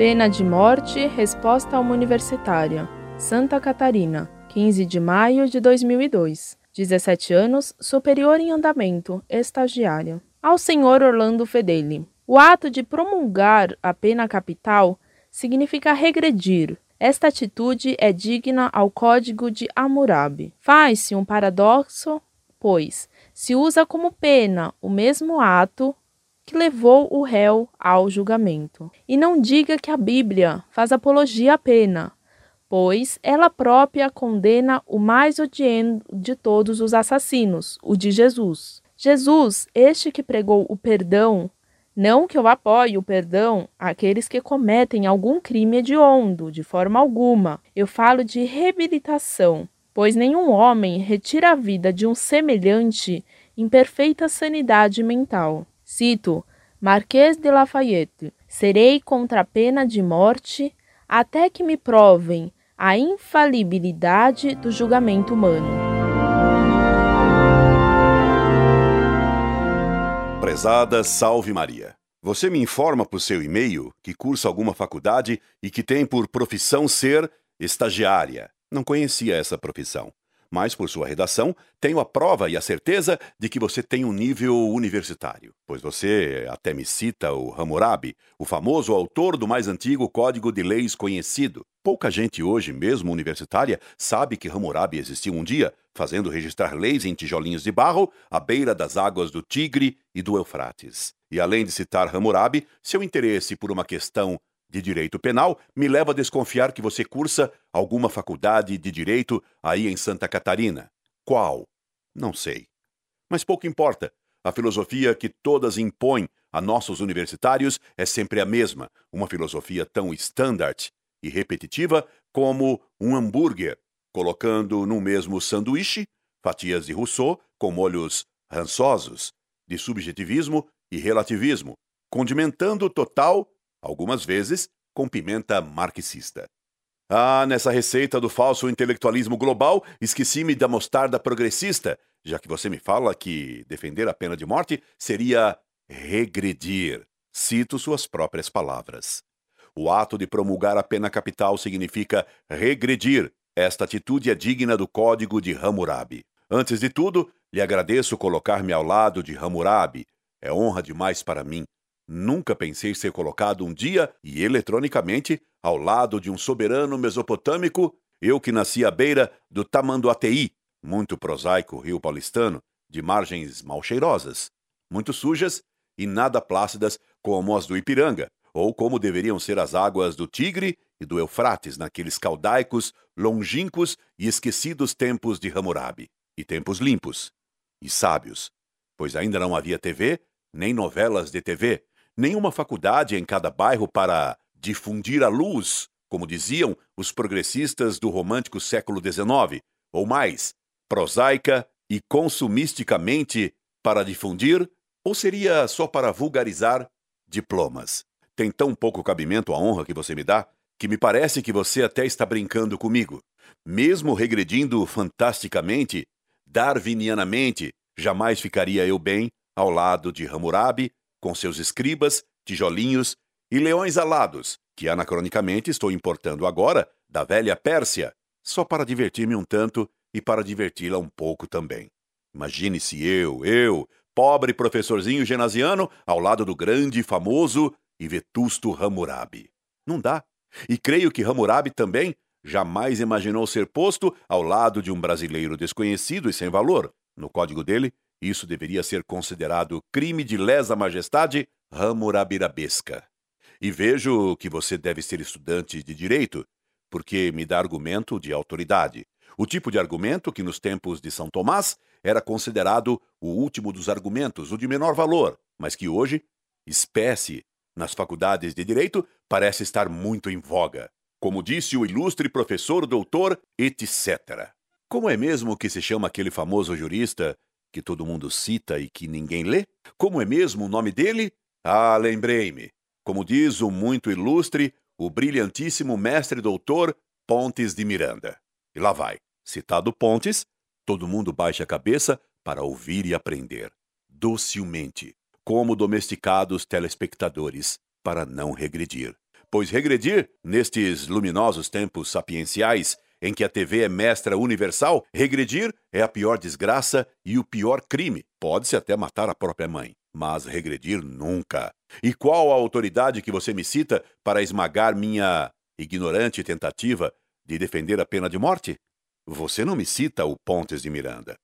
Pena de morte, resposta a uma universitária. Santa Catarina, 15 de maio de 2002. 17 anos, superior em andamento, estagiária. Ao senhor Orlando Fedeli. O ato de promulgar a pena capital significa regredir. Esta atitude é digna ao Código de Hammurabi. Faz-se um paradoxo, pois se usa como pena o mesmo ato que levou o réu ao julgamento. E não diga que a Bíblia faz apologia à pena, pois ela própria condena o mais odiento de todos os assassinos, o de Jesus. Jesus, este que pregou o perdão, não que eu apoie o perdão àqueles que cometem algum crime hediondo, de forma alguma. Eu falo de reabilitação, pois nenhum homem retira a vida de um semelhante em perfeita sanidade mental. Cito Marquês de Lafayette: Serei contra a pena de morte até que me provem a infalibilidade do julgamento humano. Prezada Salve Maria. Você me informa por seu e-mail que cursa alguma faculdade e que tem por profissão ser estagiária. Não conhecia essa profissão mas por sua redação, tenho a prova e a certeza de que você tem um nível universitário, pois você até me cita o Hammurabi, o famoso autor do mais antigo código de leis conhecido. Pouca gente hoje, mesmo universitária, sabe que Hammurabi existiu um dia, fazendo registrar leis em tijolinhos de barro à beira das águas do Tigre e do Eufrates. E além de citar Hammurabi, seu interesse por uma questão de Direito Penal me leva a desconfiar que você cursa alguma faculdade de direito aí em Santa Catarina. Qual? Não sei. Mas pouco importa. A filosofia que todas impõem a nossos universitários é sempre a mesma, uma filosofia tão standard e repetitiva como um hambúrguer, colocando no mesmo sanduíche fatias de Rousseau com molhos rançosos, de subjetivismo e relativismo, condimentando total algumas vezes com pimenta marxista. Ah, nessa receita do falso intelectualismo global, esqueci-me da mostarda progressista, já que você me fala que defender a pena de morte seria regredir. Cito suas próprias palavras. O ato de promulgar a pena capital significa regredir. Esta atitude é digna do Código de Hammurabi. Antes de tudo, lhe agradeço colocar-me ao lado de Hammurabi. É honra demais para mim. Nunca pensei ser colocado um dia e eletronicamente ao lado de um soberano mesopotâmico, eu que nasci à beira do Tamanduateí, muito prosaico rio paulistano, de margens mal cheirosas, muito sujas e nada plácidas como as do Ipiranga, ou como deveriam ser as águas do Tigre e do Eufrates naqueles caudaicos, longínquos e esquecidos tempos de Hammurabi, e tempos limpos e sábios, pois ainda não havia TV, nem novelas de TV, nenhuma faculdade em cada bairro para difundir a luz, como diziam os progressistas do romântico século XIX, ou mais, prosaica e consumisticamente para difundir, ou seria só para vulgarizar diplomas? Tem tão pouco cabimento a honra que você me dá que me parece que você até está brincando comigo. Mesmo regredindo fantasticamente, darwinianamente, jamais ficaria eu bem ao lado de Hammurabi com seus escribas, tijolinhos e leões alados, que anacronicamente estou importando agora da velha Pérsia, só para divertir-me um tanto e para diverti-la um pouco também. Imagine se eu, eu, pobre professorzinho genasiano, ao lado do grande, famoso e vetusto Hammurabi. Não dá. E creio que Hammurabi também jamais imaginou ser posto ao lado de um brasileiro desconhecido e sem valor. No código dele, isso deveria ser considerado crime de lesa majestade ramurabirabesca. E vejo que você deve ser estudante de direito, porque me dá argumento de autoridade. O tipo de argumento que nos tempos de São Tomás era considerado o último dos argumentos, o de menor valor, mas que hoje, espécie nas faculdades de direito, parece estar muito em voga. Como disse o ilustre professor doutor, etc. Como é mesmo que se chama aquele famoso jurista que todo mundo cita e que ninguém lê? Como é mesmo o nome dele? Ah, lembrei-me. Como diz o muito ilustre, o brilhantíssimo mestre doutor Pontes de Miranda. E lá vai. Citado Pontes, todo mundo baixa a cabeça para ouvir e aprender. Docilmente, como domesticados telespectadores, para não regredir. Pois regredir, nestes luminosos tempos sapienciais, em que a TV é mestra universal, regredir é a pior desgraça e o pior crime. Pode-se até matar a própria mãe, mas regredir nunca. E qual a autoridade que você me cita para esmagar minha ignorante tentativa de defender a pena de morte? Você não me cita o Pontes de Miranda,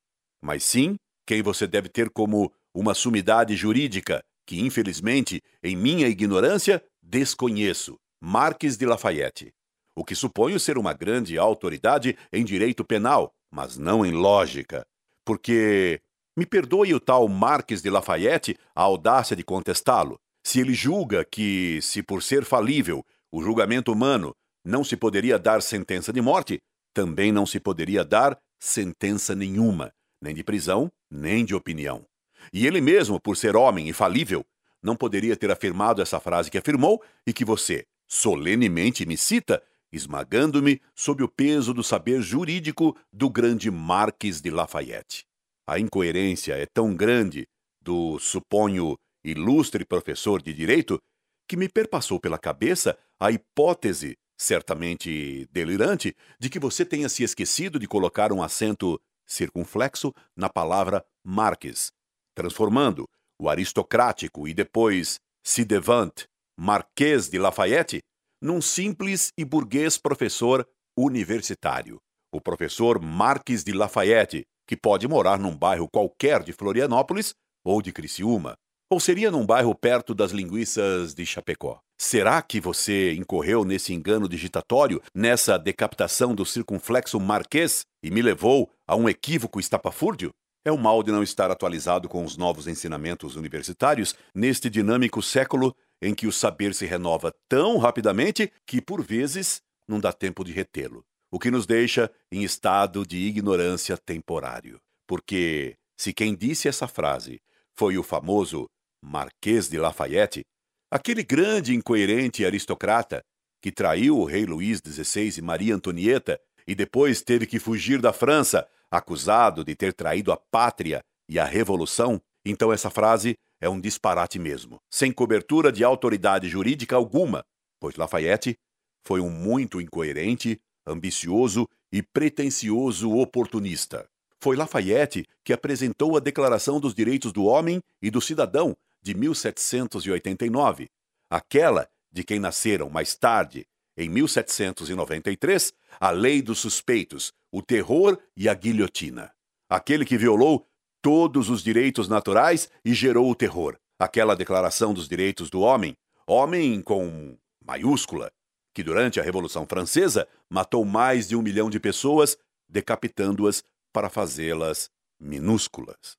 mas sim quem você deve ter como uma sumidade jurídica que, infelizmente, em minha ignorância, desconheço. Marques de Lafayette o que suponho ser uma grande autoridade em direito penal, mas não em lógica. Porque, me perdoe o tal Marques de Lafayette a audácia de contestá-lo, se ele julga que, se por ser falível o julgamento humano não se poderia dar sentença de morte, também não se poderia dar sentença nenhuma, nem de prisão, nem de opinião. E ele mesmo, por ser homem infalível, não poderia ter afirmado essa frase que afirmou e que você solenemente me cita esmagando-me sob o peso do saber jurídico do grande Marques de Lafayette. A incoerência é tão grande do, suponho, ilustre professor de direito que me perpassou pela cabeça a hipótese, certamente delirante, de que você tenha se esquecido de colocar um acento circunflexo na palavra Marques, transformando o aristocrático e depois Cidevant, Marquês de Lafayette, num simples e burguês professor universitário, o professor Marques de Lafayette, que pode morar num bairro qualquer de Florianópolis ou de Criciúma, ou seria num bairro perto das linguiças de Chapecó. Será que você incorreu nesse engano digitatório, nessa decapitação do circunflexo marquês e me levou a um equívoco estapafúrdio? É o mal de não estar atualizado com os novos ensinamentos universitários neste dinâmico século em que o saber se renova tão rapidamente que, por vezes, não dá tempo de retê-lo, o que nos deixa em estado de ignorância temporário. Porque, se quem disse essa frase foi o famoso Marquês de Lafayette, aquele grande incoerente aristocrata que traiu o rei Luís XVI e Maria Antonieta e depois teve que fugir da França, acusado de ter traído a pátria e a revolução, então essa frase é um disparate mesmo, sem cobertura de autoridade jurídica alguma, pois Lafayette foi um muito incoerente, ambicioso e pretensioso oportunista. Foi Lafayette que apresentou a Declaração dos Direitos do Homem e do Cidadão de 1789, aquela de quem nasceram mais tarde, em 1793, a Lei dos Suspeitos, o Terror e a Guilhotina. Aquele que violou todos os direitos naturais e gerou o terror. Aquela Declaração dos Direitos do Homem, homem com maiúscula, que durante a Revolução Francesa matou mais de um milhão de pessoas, decapitando-as para fazê-las minúsculas.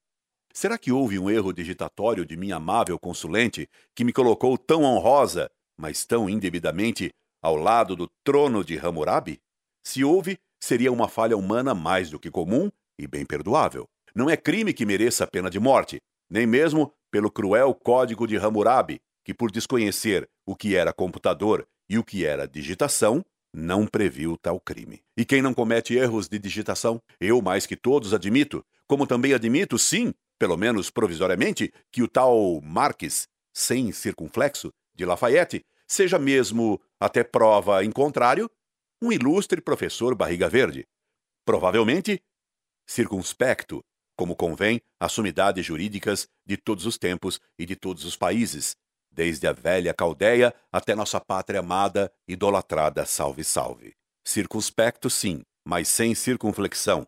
Será que houve um erro digitatório de minha amável consulente que me colocou tão honrosa, mas tão indevidamente, ao lado do trono de Hammurabi? Se houve, seria uma falha humana mais do que comum e bem perdoável. Não é crime que mereça a pena de morte, nem mesmo pelo cruel código de Hammurabi, que por desconhecer o que era computador e o que era digitação, não previu tal crime. E quem não comete erros de digitação? Eu, mais que todos, admito, como também admito, sim, pelo menos provisoriamente, que o tal Marques, sem circunflexo, de Lafayette, seja mesmo, até prova em contrário, um ilustre professor barriga verde. Provavelmente circunspecto como convém às sumidades jurídicas de todos os tempos e de todos os países, desde a velha Caldeia até nossa pátria amada, idolatrada, salve, salve. Circunspecto, sim, mas sem circunflexão,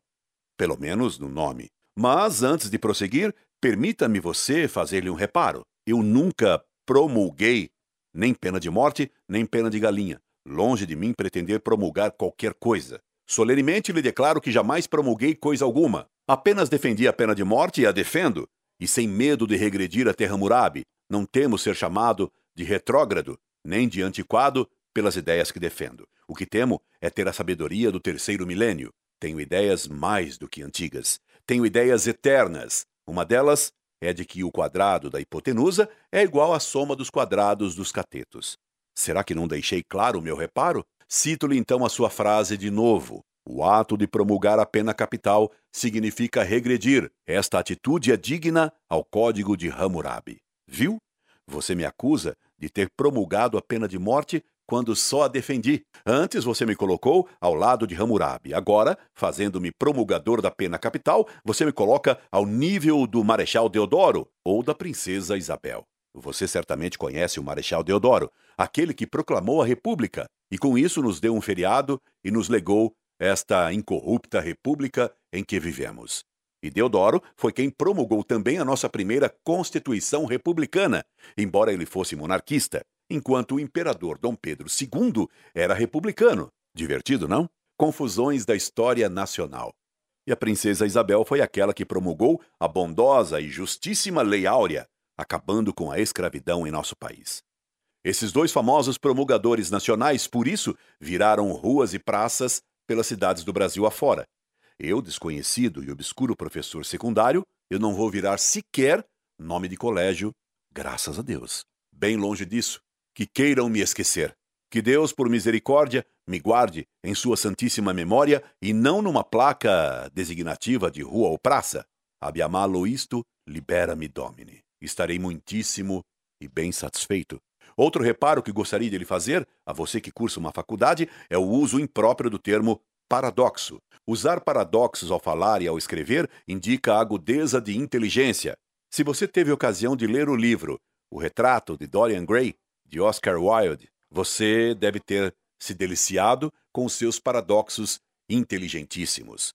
pelo menos no nome. Mas antes de prosseguir, permita-me você fazer-lhe um reparo. Eu nunca promulguei nem pena de morte, nem pena de galinha. Longe de mim pretender promulgar qualquer coisa. Solenemente lhe declaro que jamais promulguei coisa alguma. Apenas defendi a pena de morte e a defendo, e sem medo de regredir a Terra Murabi, não temo ser chamado de retrógrado, nem de antiquado pelas ideias que defendo. O que temo é ter a sabedoria do terceiro milênio. Tenho ideias mais do que antigas. Tenho ideias eternas. Uma delas é de que o quadrado da hipotenusa é igual à soma dos quadrados dos catetos. Será que não deixei claro o meu reparo? Cito-lhe então a sua frase de novo. O ato de promulgar a pena capital significa regredir. Esta atitude é digna ao Código de Hammurabi. Viu? Você me acusa de ter promulgado a pena de morte quando só a defendi. Antes você me colocou ao lado de Hammurabi. Agora, fazendo-me promulgador da pena capital, você me coloca ao nível do Marechal Deodoro ou da Princesa Isabel. Você certamente conhece o Marechal Deodoro, aquele que proclamou a República e com isso nos deu um feriado e nos legou esta incorrupta república em que vivemos. E Deodoro foi quem promulgou também a nossa primeira Constituição Republicana, embora ele fosse monarquista, enquanto o imperador Dom Pedro II era republicano. Divertido, não? Confusões da história nacional. E a princesa Isabel foi aquela que promulgou a bondosa e justíssima Lei Áurea, acabando com a escravidão em nosso país. Esses dois famosos promulgadores nacionais, por isso, viraram ruas e praças pelas cidades do Brasil afora. Eu, desconhecido e obscuro professor secundário, eu não vou virar sequer nome de colégio, graças a Deus. Bem longe disso, que queiram me esquecer. Que Deus, por misericórdia, me guarde em sua santíssima memória e não numa placa designativa de rua ou praça. Abiamalo isto, libera-me domine. Estarei muitíssimo e bem satisfeito. Outro reparo que gostaria de lhe fazer, a você que cursa uma faculdade, é o uso impróprio do termo paradoxo. Usar paradoxos ao falar e ao escrever indica agudeza de inteligência. Se você teve ocasião de ler o livro O Retrato de Dorian Gray, de Oscar Wilde, você deve ter se deliciado com seus paradoxos inteligentíssimos.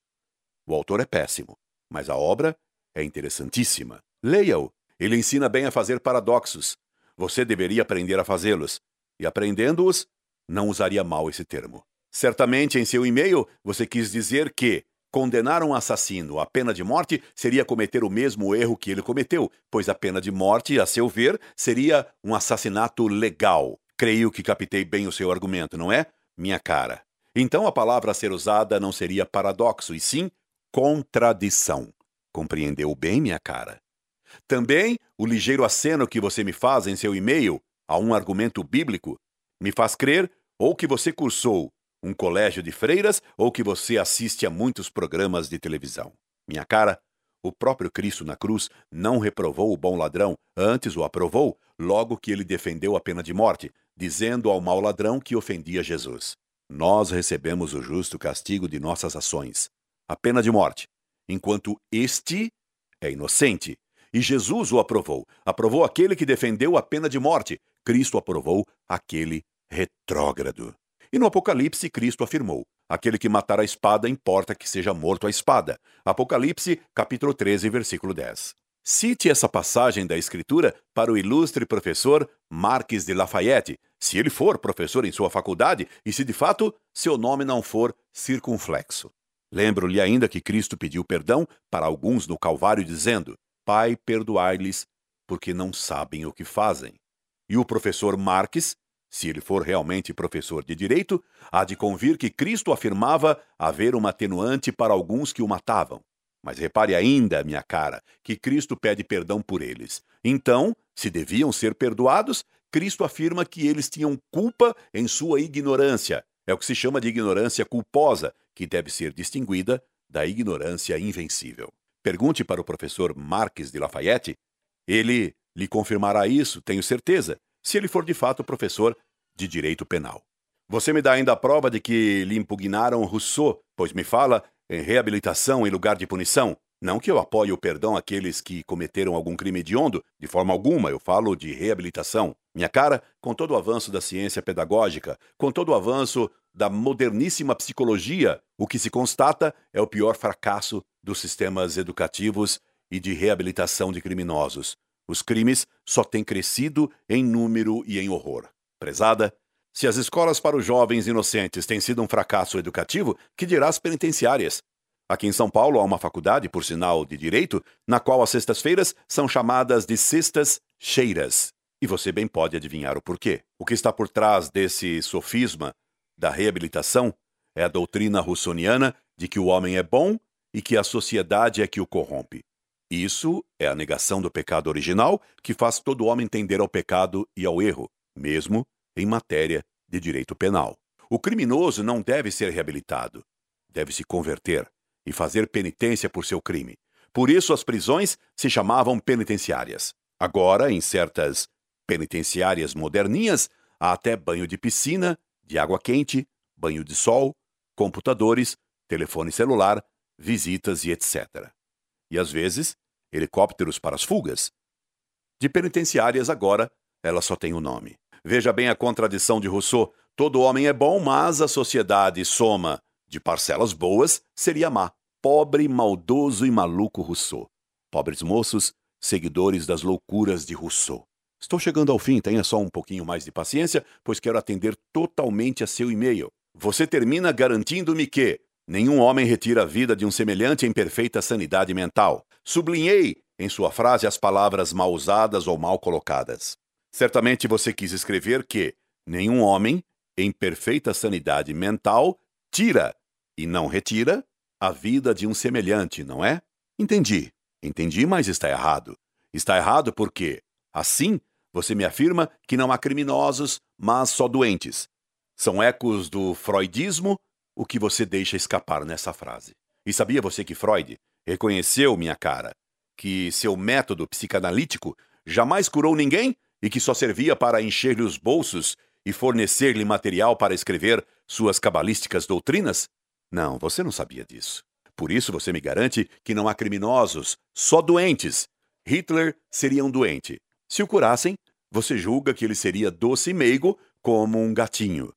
O autor é péssimo, mas a obra é interessantíssima. Leia-o. Ele ensina bem a fazer paradoxos. Você deveria aprender a fazê-los. E aprendendo-os, não usaria mal esse termo. Certamente em seu e-mail você quis dizer que condenar um assassino à pena de morte seria cometer o mesmo erro que ele cometeu, pois a pena de morte, a seu ver, seria um assassinato legal. Creio que captei bem o seu argumento, não é? Minha cara. Então a palavra a ser usada não seria paradoxo, e sim contradição. Compreendeu bem, minha cara? Também o ligeiro aceno que você me faz em seu e-mail a um argumento bíblico me faz crer ou que você cursou um colégio de freiras ou que você assiste a muitos programas de televisão. Minha cara, o próprio Cristo na cruz não reprovou o bom ladrão, antes o aprovou, logo que ele defendeu a pena de morte, dizendo ao mau ladrão que ofendia Jesus: Nós recebemos o justo castigo de nossas ações, a pena de morte, enquanto este é inocente. E Jesus o aprovou. Aprovou aquele que defendeu a pena de morte. Cristo aprovou aquele retrógrado. E no Apocalipse, Cristo afirmou: Aquele que matar a espada, importa que seja morto a espada. Apocalipse, capítulo 13, versículo 10. Cite essa passagem da Escritura para o ilustre professor Marques de Lafayette, se ele for professor em sua faculdade e se de fato seu nome não for circunflexo. Lembro-lhe ainda que Cristo pediu perdão para alguns no Calvário, dizendo: Pai, perdoai-lhes, porque não sabem o que fazem. E o professor Marques, se ele for realmente professor de direito, há de convir que Cristo afirmava haver uma atenuante para alguns que o matavam. Mas repare ainda, minha cara, que Cristo pede perdão por eles. Então, se deviam ser perdoados, Cristo afirma que eles tinham culpa em sua ignorância. É o que se chama de ignorância culposa, que deve ser distinguida da ignorância invencível. Pergunte para o professor Marques de Lafayette. Ele lhe confirmará isso, tenho certeza, se ele for de fato professor de direito penal. Você me dá ainda a prova de que lhe impugnaram Rousseau, pois me fala em reabilitação em lugar de punição. Não que eu apoie o perdão àqueles que cometeram algum crime hediondo, de forma alguma, eu falo de reabilitação. Minha cara, com todo o avanço da ciência pedagógica, com todo o avanço da moderníssima psicologia, o que se constata é o pior fracasso dos sistemas educativos e de reabilitação de criminosos. Os crimes só têm crescido em número e em horror. Prezada, se as escolas para os jovens inocentes têm sido um fracasso educativo, que dirá as penitenciárias? Aqui em São Paulo há uma faculdade, por sinal de direito, na qual as sextas-feiras são chamadas de sextas cheiras. E você bem pode adivinhar o porquê. O que está por trás desse sofisma da reabilitação é a doutrina russoniana de que o homem é bom e que a sociedade é que o corrompe. Isso é a negação do pecado original que faz todo homem tender ao pecado e ao erro, mesmo em matéria de direito penal. O criminoso não deve ser reabilitado, deve se converter e fazer penitência por seu crime. Por isso as prisões se chamavam penitenciárias. Agora, em certas penitenciárias moderninhas, há até banho de piscina, de água quente, banho de sol, computadores, telefone celular, visitas e etc. E às vezes, helicópteros para as fugas. De penitenciárias agora, ela só tem o um nome. Veja bem a contradição de Rousseau. Todo homem é bom, mas a sociedade soma de parcelas boas seria má. Pobre, maldoso e maluco Rousseau. Pobres moços, seguidores das loucuras de Rousseau. Estou chegando ao fim, tenha só um pouquinho mais de paciência, pois quero atender totalmente a seu e-mail. Você termina garantindo-me que nenhum homem retira a vida de um semelhante em perfeita sanidade mental. Sublinhei em sua frase as palavras mal usadas ou mal colocadas. Certamente você quis escrever que nenhum homem em perfeita sanidade mental tira e não retira a vida de um semelhante, não é? Entendi. Entendi, mas está errado. Está errado porque, assim, você me afirma que não há criminosos, mas só doentes. São ecos do freudismo o que você deixa escapar nessa frase. E sabia você que Freud reconheceu, minha cara, que seu método psicanalítico jamais curou ninguém e que só servia para encher-lhe os bolsos e fornecer-lhe material para escrever suas cabalísticas doutrinas? Não, você não sabia disso. Por isso você me garante que não há criminosos, só doentes. Hitler seria um doente. Se o curassem, você julga que ele seria doce e meigo como um gatinho.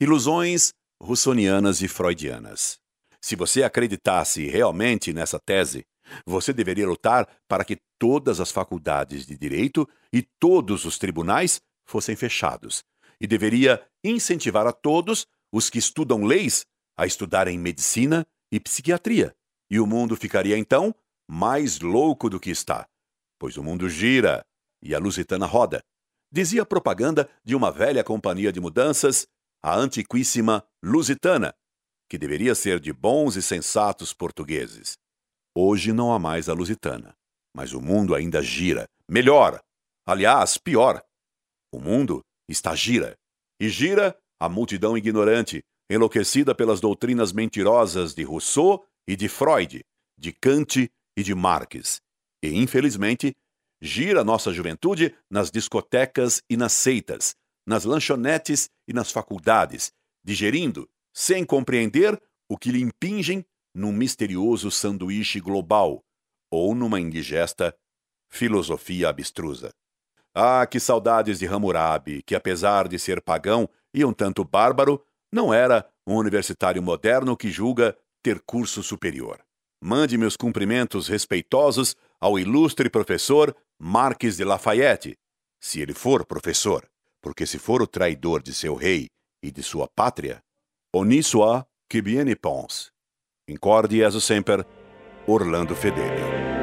Ilusões russonianas e freudianas. Se você acreditasse realmente nessa tese, você deveria lutar para que todas as faculdades de direito e todos os tribunais fossem fechados, e deveria incentivar a todos os que estudam leis a estudarem medicina e psiquiatria. E o mundo ficaria então mais louco do que está, pois o mundo gira e a lusitana roda. Dizia a propaganda de uma velha companhia de mudanças, a antiquíssima Lusitana, que deveria ser de bons e sensatos portugueses. Hoje não há mais a Lusitana, mas o mundo ainda gira. Melhor! Aliás, pior. O mundo está gira. E gira a multidão ignorante, enlouquecida pelas doutrinas mentirosas de Rousseau e de Freud, de Kant e de Marx. E, infelizmente, gira nossa juventude nas discotecas e nas seitas, nas lanchonetes e nas faculdades, digerindo, sem compreender, o que lhe impingem num misterioso sanduíche global ou numa indigesta filosofia abstrusa. Ah, que saudades de Hammurabi, que apesar de ser pagão e um tanto bárbaro, não era um universitário moderno que julga ter curso superior. Mande meus cumprimentos respeitosos ao ilustre professor Marques de Lafayette, se ele for professor, porque se for o traidor de seu rei e de sua pátria, honi soit que bien y pense. Incorde sempre, Orlando Fedeli.